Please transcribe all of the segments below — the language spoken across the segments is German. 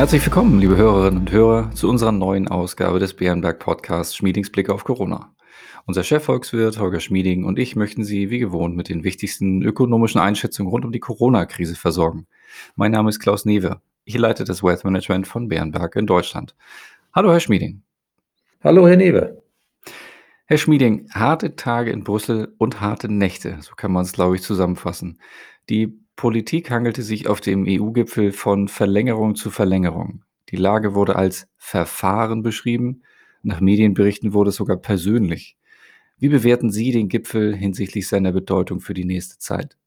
Herzlich willkommen, liebe Hörerinnen und Hörer, zu unserer neuen Ausgabe des Bärenberg Podcasts Schmiedings Blick auf Corona. Unser Chefvolkswirt Holger Schmieding und ich möchten Sie wie gewohnt mit den wichtigsten ökonomischen Einschätzungen rund um die Corona-Krise versorgen. Mein Name ist Klaus Newe. Ich leite das Wealth Management von Bärenberg in Deutschland. Hallo, Herr Schmieding. Hallo, Herr Newe. Herr Schmieding, harte Tage in Brüssel und harte Nächte, so kann man es, glaube ich, zusammenfassen. Die Politik hangelte sich auf dem EU-Gipfel von Verlängerung zu Verlängerung. Die Lage wurde als Verfahren beschrieben. Nach Medienberichten wurde es sogar persönlich. Wie bewerten Sie den Gipfel hinsichtlich seiner Bedeutung für die nächste Zeit?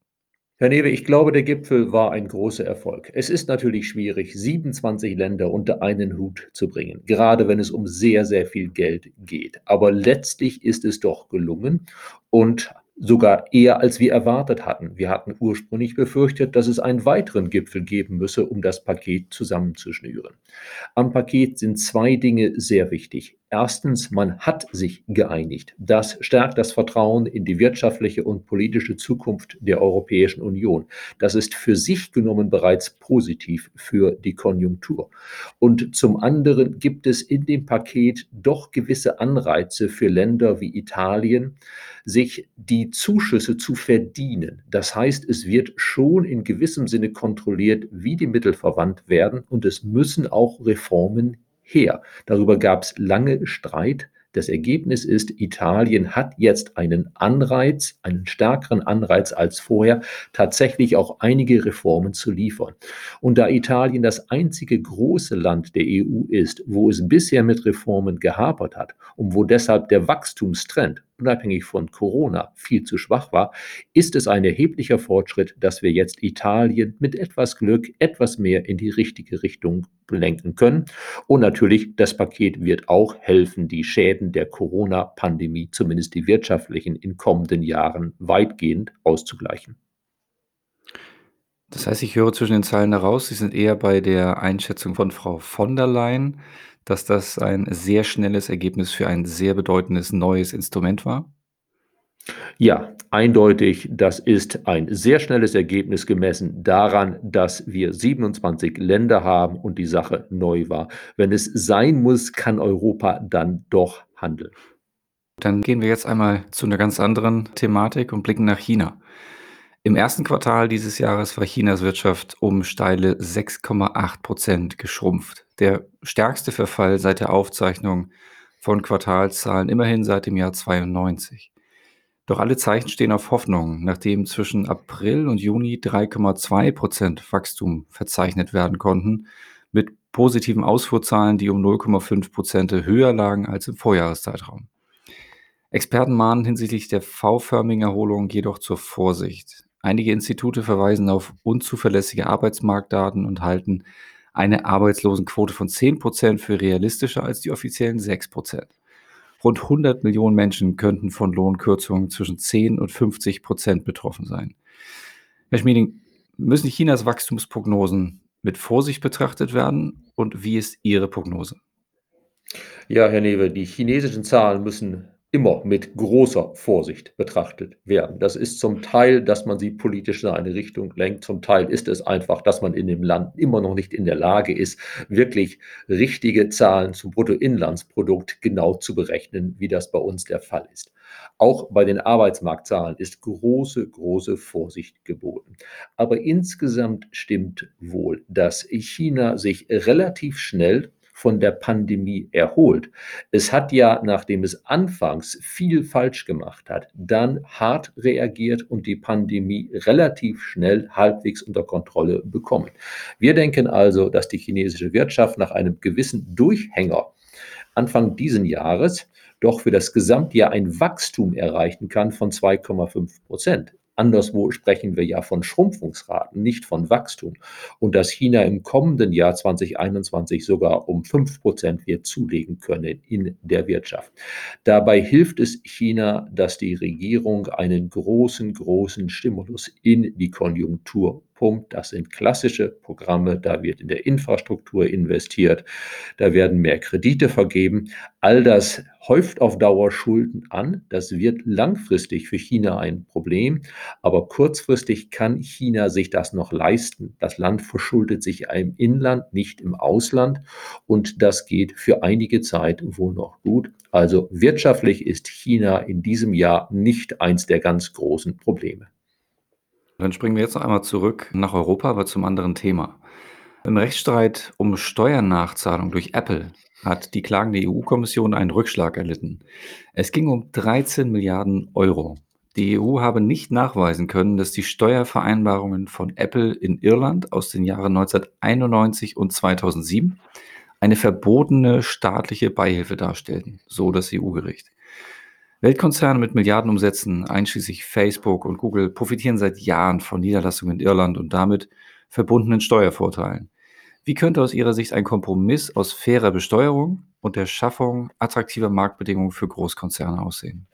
Herr Newe, ich glaube, der Gipfel war ein großer Erfolg. Es ist natürlich schwierig, 27 Länder unter einen Hut zu bringen, gerade wenn es um sehr, sehr viel Geld geht. Aber letztlich ist es doch gelungen und sogar eher als wir erwartet hatten. Wir hatten ursprünglich befürchtet, dass es einen weiteren Gipfel geben müsse, um das Paket zusammenzuschnüren. Am Paket sind zwei Dinge sehr wichtig. Erstens, man hat sich geeinigt. Das stärkt das Vertrauen in die wirtschaftliche und politische Zukunft der Europäischen Union. Das ist für sich genommen bereits positiv für die Konjunktur. Und zum anderen gibt es in dem Paket doch gewisse Anreize für Länder wie Italien, sich die Zuschüsse zu verdienen. Das heißt, es wird schon in gewissem Sinne kontrolliert, wie die Mittel verwandt werden und es müssen auch Reformen her. Darüber gab es lange Streit. Das Ergebnis ist, Italien hat jetzt einen Anreiz, einen stärkeren Anreiz als vorher, tatsächlich auch einige Reformen zu liefern. Und da Italien das einzige große Land der EU ist, wo es bisher mit Reformen gehapert hat und wo deshalb der Wachstumstrend unabhängig von Corona viel zu schwach war, ist es ein erheblicher Fortschritt, dass wir jetzt Italien mit etwas Glück etwas mehr in die richtige Richtung lenken können. Und natürlich, das Paket wird auch helfen, die Schäden der Corona-Pandemie, zumindest die wirtschaftlichen, in kommenden Jahren weitgehend auszugleichen. Das heißt, ich höre zwischen den Zeilen heraus, Sie sind eher bei der Einschätzung von Frau von der Leyen, dass das ein sehr schnelles Ergebnis für ein sehr bedeutendes neues Instrument war? Ja, eindeutig, das ist ein sehr schnelles Ergebnis gemessen daran, dass wir 27 Länder haben und die Sache neu war. Wenn es sein muss, kann Europa dann doch handeln. Dann gehen wir jetzt einmal zu einer ganz anderen Thematik und blicken nach China. Im ersten Quartal dieses Jahres war Chinas Wirtschaft um steile 6,8 Prozent geschrumpft. Der stärkste Verfall seit der Aufzeichnung von Quartalszahlen, immerhin seit dem Jahr 92. Doch alle Zeichen stehen auf Hoffnung, nachdem zwischen April und Juni 3,2 Prozent Wachstum verzeichnet werden konnten, mit positiven Ausfuhrzahlen, die um 0,5 Prozent höher lagen als im Vorjahreszeitraum. Experten mahnen hinsichtlich der V-förmigen Erholung jedoch zur Vorsicht. Einige Institute verweisen auf unzuverlässige Arbeitsmarktdaten und halten eine Arbeitslosenquote von 10 Prozent für realistischer als die offiziellen 6 Prozent. Rund 100 Millionen Menschen könnten von Lohnkürzungen zwischen 10 und 50 Prozent betroffen sein. Herr Schmieding, müssen Chinas Wachstumsprognosen mit Vorsicht betrachtet werden und wie ist Ihre Prognose? Ja, Herr Newe, die chinesischen Zahlen müssen immer mit großer Vorsicht betrachtet werden. Das ist zum Teil, dass man sie politisch in eine Richtung lenkt, zum Teil ist es einfach, dass man in dem Land immer noch nicht in der Lage ist, wirklich richtige Zahlen zum Bruttoinlandsprodukt genau zu berechnen, wie das bei uns der Fall ist. Auch bei den Arbeitsmarktzahlen ist große, große Vorsicht geboten. Aber insgesamt stimmt wohl, dass China sich relativ schnell von der Pandemie erholt. Es hat ja, nachdem es anfangs viel falsch gemacht hat, dann hart reagiert und die Pandemie relativ schnell halbwegs unter Kontrolle bekommen. Wir denken also, dass die chinesische Wirtschaft nach einem gewissen Durchhänger Anfang diesen Jahres doch für das Gesamtjahr ein Wachstum erreichen kann von 2,5 Prozent. Anderswo sprechen wir ja von Schrumpfungsraten, nicht von Wachstum. Und dass China im kommenden Jahr 2021 sogar um 5 Prozent wird zulegen können in der Wirtschaft. Dabei hilft es China, dass die Regierung einen großen, großen Stimulus in die Konjunktur reingepumpt. Das sind klassische Programme, da wird in der Infrastruktur investiert, da werden mehr Kredite vergeben. All das häuft auf Dauer Schulden an. Das wird langfristig für China ein Problem, aber kurzfristig kann China sich das noch leisten. Das Land verschuldet sich im Inland, nicht im Ausland und das geht für einige Zeit wohl noch gut. Also wirtschaftlich ist China in diesem Jahr nicht eins der ganz großen Probleme. Dann springen wir jetzt noch einmal zurück nach Europa, aber zum anderen Thema. Im Rechtsstreit um Steuernachzahlung durch Apple hat die klagende EU-Kommission einen Rückschlag erlitten. Es ging um 13 Milliarden Euro. Die EU habe nicht nachweisen können, dass die Steuervereinbarungen von Apple in Irland aus den Jahren 1991 und 2007 eine verbotene staatliche Beihilfe darstellten, so das EU-Gericht. Weltkonzerne mit Milliardenumsätzen, einschließlich Facebook und Google, profitieren seit Jahren von Niederlassungen in Irland und damit verbundenen Steuervorteilen. Wie könnte aus Ihrer Sicht ein Kompromiss aus fairer Besteuerung und der Schaffung attraktiver Marktbedingungen für Großkonzerne aussehen?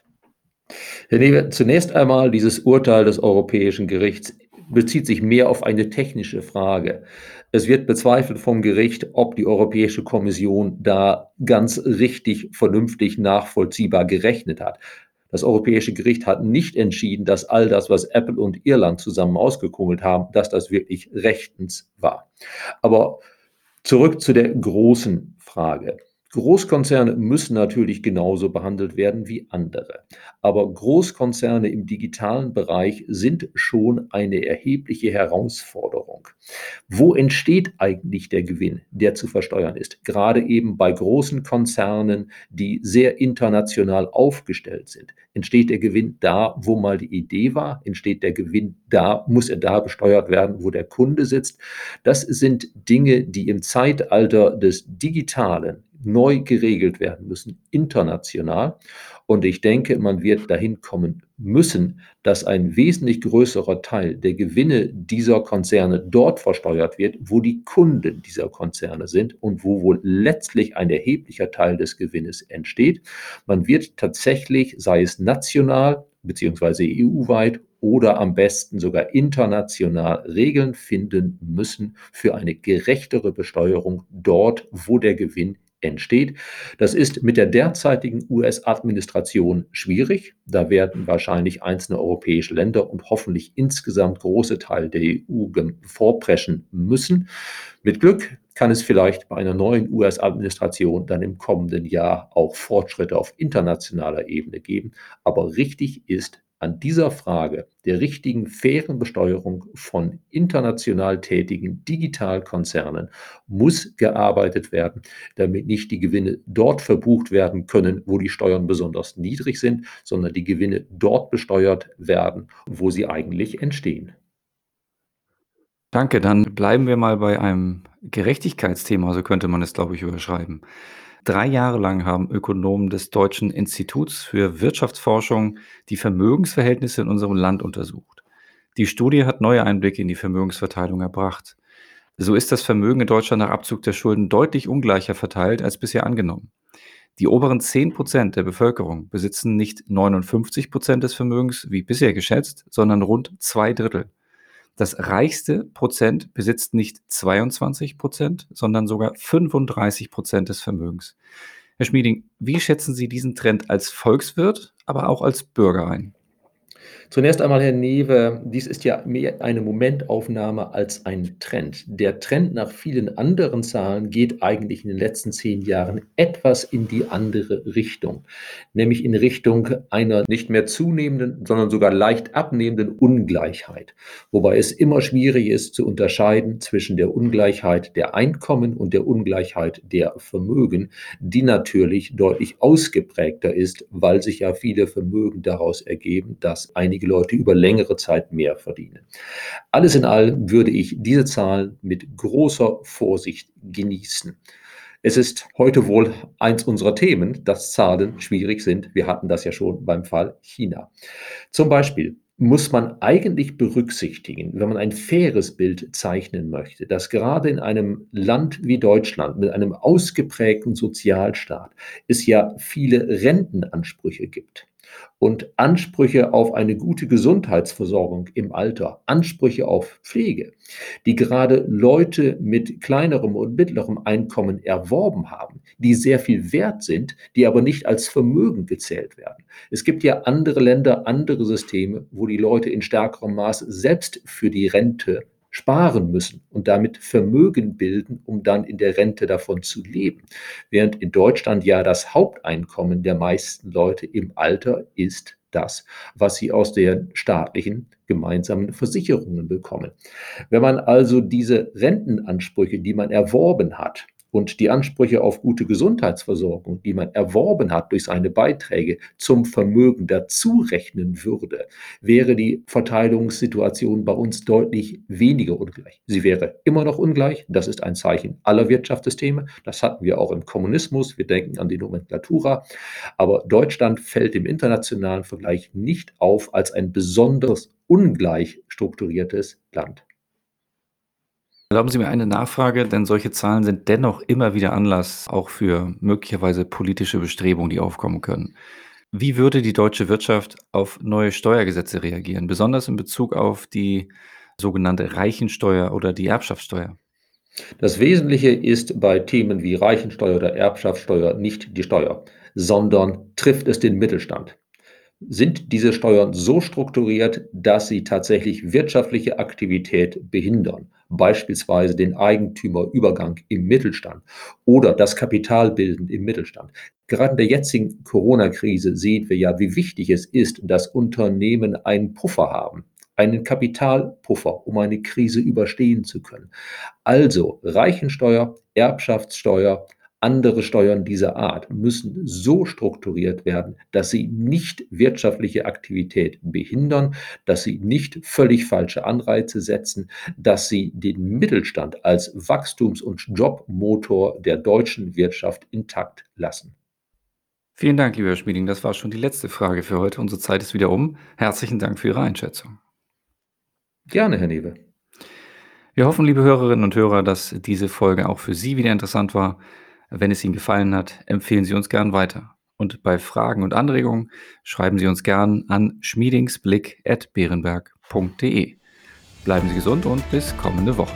Herr Newe, zunächst einmal dieses Urteil des Europäischen Gerichts bezieht sich mehr auf eine technische Frage. Es wird bezweifelt vom Gericht, ob die Europäische Kommission da ganz richtig, vernünftig, nachvollziehbar gerechnet hat. Das Europäische Gericht hat nicht entschieden, dass all das, was Apple und Irland zusammen ausgekungelt haben, dass das wirklich rechtens war. Aber zurück zu der großen Frage. Großkonzerne müssen natürlich genauso behandelt werden wie andere. Aber Großkonzerne im digitalen Bereich sind schon eine erhebliche Herausforderung. Wo entsteht eigentlich der Gewinn, der zu versteuern ist? Gerade eben bei großen Konzernen, die sehr international aufgestellt sind. Entsteht der Gewinn da, wo mal die Idee war? Entsteht der Gewinn da, muss er da besteuert werden, wo der Kunde sitzt? Das sind Dinge, die im Zeitalter des Digitalen neu geregelt werden müssen, international. Und ich denke, man wird dahin kommen müssen, dass ein wesentlich größerer Teil der Gewinne dieser Konzerne dort versteuert wird, wo die Kunden dieser Konzerne sind und wo wohl letztlich ein erheblicher Teil des Gewinnes entsteht. Man wird tatsächlich, sei es national beziehungsweise EU-weit oder am besten sogar international Regeln finden müssen für eine gerechtere Besteuerung dort, wo der Gewinn entsteht. Das ist mit der derzeitigen US-Administration schwierig. Da werden wahrscheinlich einzelne europäische Länder und hoffentlich insgesamt große Teile der EU vorpreschen müssen. Mit Glück kann es vielleicht bei einer neuen US-Administration dann im kommenden Jahr auch Fortschritte auf internationaler Ebene geben. Aber richtig ist, an dieser Frage der richtigen, fairen Besteuerung von international tätigen Digitalkonzernen muss gearbeitet werden, damit nicht die Gewinne dort verbucht werden können, wo die Steuern besonders niedrig sind, sondern die Gewinne dort besteuert werden, wo sie eigentlich entstehen. Danke, dann bleiben wir mal bei einem Gerechtigkeitsthema, so könnte man es, glaube ich, überschreiben. Drei Jahre lang haben Ökonomen des Deutschen Instituts für Wirtschaftsforschung die Vermögensverhältnisse in unserem Land untersucht. Die Studie hat neue Einblicke in die Vermögensverteilung erbracht. So ist das Vermögen in Deutschland nach Abzug der Schulden deutlich ungleicher verteilt als bisher angenommen. Die oberen 10 Prozent der Bevölkerung besitzen nicht 59 Prozent des Vermögens, wie bisher geschätzt, sondern rund zwei Drittel. Das reichste Prozent besitzt nicht 22 Prozent, sondern sogar 35 Prozent des Vermögens. Herr Schmieding, wie schätzen Sie diesen Trend als Volkswirt, aber auch als Bürger ein? Zunächst einmal, Herr Newe, dies ist ja mehr eine Momentaufnahme als ein Trend. Der Trend nach vielen anderen Zahlen geht eigentlich in den letzten zehn Jahren etwas in die andere Richtung, nämlich in Richtung einer nicht mehr zunehmenden, sondern sogar leicht abnehmenden Ungleichheit, wobei es immer schwierig ist zu unterscheiden zwischen der Ungleichheit der Einkommen und der Ungleichheit der Vermögen, die natürlich deutlich ausgeprägter ist, weil sich ja viele Vermögen daraus ergeben, dass einige einige Leute über längere Zeit mehr verdienen. Alles in allem würde ich diese Zahlen mit großer Vorsicht genießen. Es ist heute wohl eins unserer Themen, dass Zahlen schwierig sind. Wir hatten das ja schon beim Fall China. Zum Beispiel muss man eigentlich berücksichtigen, wenn man ein faires Bild zeichnen möchte, dass gerade in einem Land wie Deutschland mit einem ausgeprägten Sozialstaat es ja viele Rentenansprüche gibt. Und Ansprüche auf eine gute Gesundheitsversorgung im Alter, Ansprüche auf Pflege, die gerade Leute mit kleinerem und mittlerem Einkommen erworben haben, die sehr viel wert sind, die aber nicht als Vermögen gezählt werden. Es gibt ja andere Länder, andere Systeme, wo die Leute in stärkerem Maß selbst für die Rente sparen müssen und damit Vermögen bilden, um dann in der Rente davon zu leben. Während in Deutschland ja das Haupteinkommen der meisten Leute im Alter ist das, was sie aus den staatlichen gemeinsamen Versicherungen bekommen. Wenn man also diese Rentenansprüche, die man erworben hat, und die Ansprüche auf gute Gesundheitsversorgung, die man erworben hat durch seine Beiträge, zum Vermögen dazu rechnen würde, wäre die Verteilungssituation bei uns deutlich weniger ungleich. Sie wäre immer noch ungleich. Das ist ein Zeichen aller Wirtschaftssysteme. Das hatten wir auch im Kommunismus. Wir denken an die Nomenklatura. Aber Deutschland fällt im internationalen Vergleich nicht auf als ein besonders ungleich strukturiertes Land. Erlauben Sie mir eine Nachfrage, denn solche Zahlen sind dennoch immer wieder Anlass auch für möglicherweise politische Bestrebungen, die aufkommen können. Wie würde die deutsche Wirtschaft auf neue Steuergesetze reagieren, besonders in Bezug auf die sogenannte Reichensteuer oder die Erbschaftssteuer? Das Wesentliche ist bei Themen wie Reichensteuer oder Erbschaftssteuer nicht die Steuer, sondern trifft es den Mittelstand sind diese Steuern so strukturiert, dass sie tatsächlich wirtschaftliche Aktivität behindern, beispielsweise den Eigentümerübergang im Mittelstand oder das Kapitalbilden im Mittelstand. Gerade in der jetzigen Corona-Krise sehen wir ja, wie wichtig es ist, dass Unternehmen einen Puffer haben, einen Kapitalpuffer, um eine Krise überstehen zu können. Also Reichensteuer, Erbschaftssteuer, andere Steuern dieser Art müssen so strukturiert werden, dass sie nicht wirtschaftliche Aktivität behindern, dass sie nicht völlig falsche Anreize setzen, dass sie den Mittelstand als Wachstums- und Jobmotor der deutschen Wirtschaft intakt lassen. Vielen Dank, lieber Herr Schmieding. Das war schon die letzte Frage für heute. Unsere Zeit ist wieder um. Herzlichen Dank für Ihre Einschätzung. Gerne, Herr Newe. Wir hoffen, liebe Hörerinnen und Hörer, dass diese Folge auch für Sie wieder interessant war. Wenn es Ihnen gefallen hat, empfehlen Sie uns gern weiter. Und bei Fragen und Anregungen schreiben Sie uns gern an schmiedingsblick.beerenberg.de. Bleiben Sie gesund und bis kommende Woche.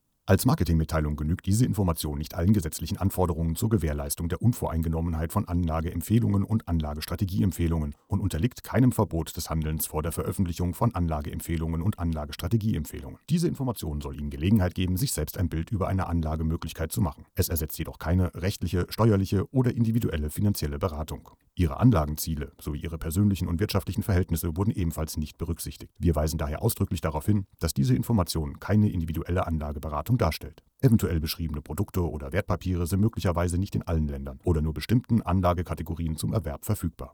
Als Marketingmitteilung genügt diese Information nicht allen gesetzlichen Anforderungen zur Gewährleistung der Unvoreingenommenheit von Anlageempfehlungen und Anlagestrategieempfehlungen und unterliegt keinem Verbot des Handelns vor der Veröffentlichung von Anlageempfehlungen und Anlagestrategieempfehlungen. Diese Information soll Ihnen Gelegenheit geben, sich selbst ein Bild über eine Anlagemöglichkeit zu machen. Es ersetzt jedoch keine rechtliche, steuerliche oder individuelle finanzielle Beratung. Ihre Anlagenziele sowie Ihre persönlichen und wirtschaftlichen Verhältnisse wurden ebenfalls nicht berücksichtigt. Wir weisen daher ausdrücklich darauf hin, dass diese Information keine individuelle Anlageberatung darstellt. Eventuell beschriebene Produkte oder Wertpapiere sind möglicherweise nicht in allen Ländern oder nur bestimmten Anlagekategorien zum Erwerb verfügbar.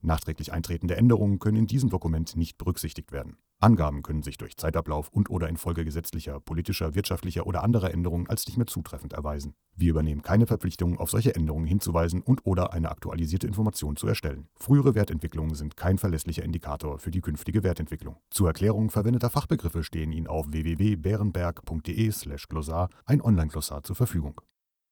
Nachträglich eintretende Änderungen können in diesem Dokument nicht berücksichtigt werden. Angaben können sich durch Zeitablauf und/oder infolge gesetzlicher, politischer, wirtschaftlicher oder anderer Änderungen als nicht mehr zutreffend erweisen. Wir übernehmen keine Verpflichtung, auf solche Änderungen hinzuweisen und/oder eine aktualisierte Information zu erstellen. Frühere Wertentwicklungen sind kein verlässlicher Indikator für die künftige Wertentwicklung. Zur Erklärung verwendeter Fachbegriffe stehen Ihnen auf www.bärenberg.de/glossar ein Online-Glossar zur Verfügung